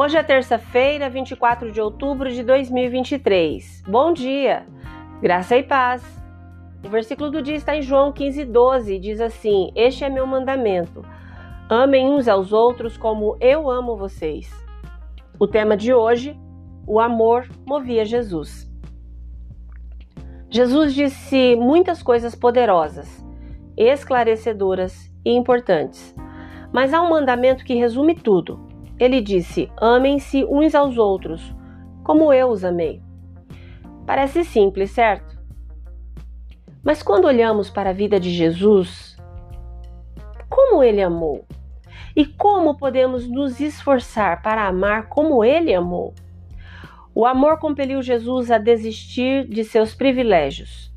Hoje é terça-feira, 24 de outubro de 2023. Bom dia, graça e paz. O versículo do dia está em João 15, 12. Diz assim: Este é meu mandamento. Amem uns aos outros como eu amo vocês. O tema de hoje: o amor movia Jesus. Jesus disse muitas coisas poderosas, esclarecedoras e importantes. Mas há um mandamento que resume tudo. Ele disse: Amem-se uns aos outros, como eu os amei. Parece simples, certo? Mas quando olhamos para a vida de Jesus, como ele amou? E como podemos nos esforçar para amar como ele amou? O amor compeliu Jesus a desistir de seus privilégios.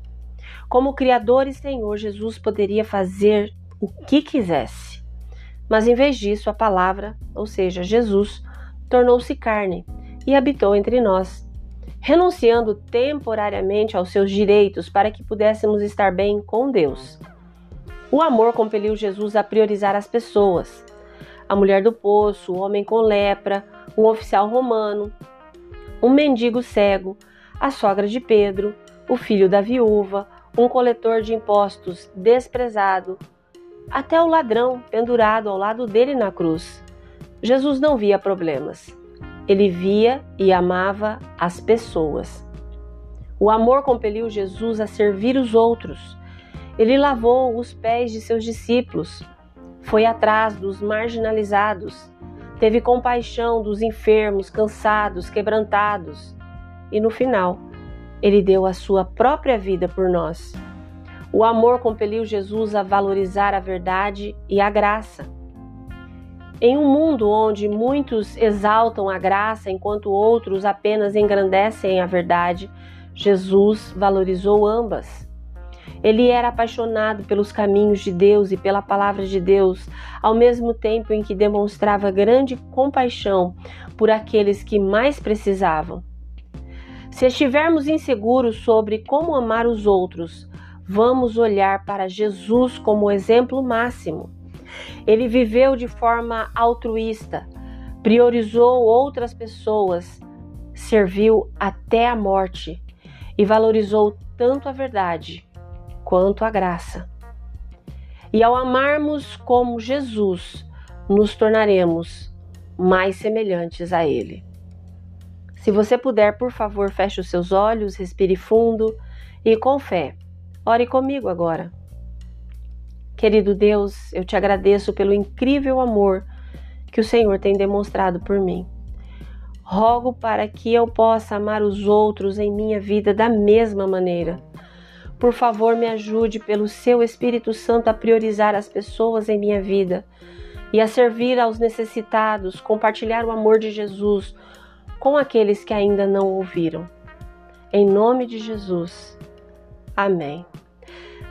Como Criador e Senhor, Jesus poderia fazer o que quisesse. Mas em vez disso, a palavra, ou seja, Jesus, tornou-se carne e habitou entre nós renunciando temporariamente aos seus direitos para que pudéssemos estar bem com Deus. O amor compeliu Jesus a priorizar as pessoas. A mulher do poço, o homem com lepra, um oficial romano, um mendigo cego, a sogra de Pedro, o filho da viúva, um coletor de impostos desprezado, até o ladrão pendurado ao lado dele na cruz. Jesus não via problemas. Ele via e amava as pessoas. O amor compeliu Jesus a servir os outros. Ele lavou os pés de seus discípulos, foi atrás dos marginalizados, teve compaixão dos enfermos, cansados, quebrantados e no final, ele deu a sua própria vida por nós. O amor compeliu Jesus a valorizar a verdade e a graça. Em um mundo onde muitos exaltam a graça enquanto outros apenas engrandecem a verdade, Jesus valorizou ambas. Ele era apaixonado pelos caminhos de Deus e pela palavra de Deus, ao mesmo tempo em que demonstrava grande compaixão por aqueles que mais precisavam. Se estivermos inseguros sobre como amar os outros, vamos olhar para Jesus como exemplo máximo. Ele viveu de forma altruísta, priorizou outras pessoas, serviu até a morte e valorizou tanto a verdade quanto a graça. E ao amarmos como Jesus, nos tornaremos mais semelhantes a Ele. Se você puder, por favor, feche os seus olhos, respire fundo e com fé. Ore comigo agora. Querido Deus, eu te agradeço pelo incrível amor que o Senhor tem demonstrado por mim. Rogo para que eu possa amar os outros em minha vida da mesma maneira. Por favor, me ajude pelo seu Espírito Santo a priorizar as pessoas em minha vida e a servir aos necessitados, compartilhar o amor de Jesus com aqueles que ainda não ouviram. Em nome de Jesus. Amém.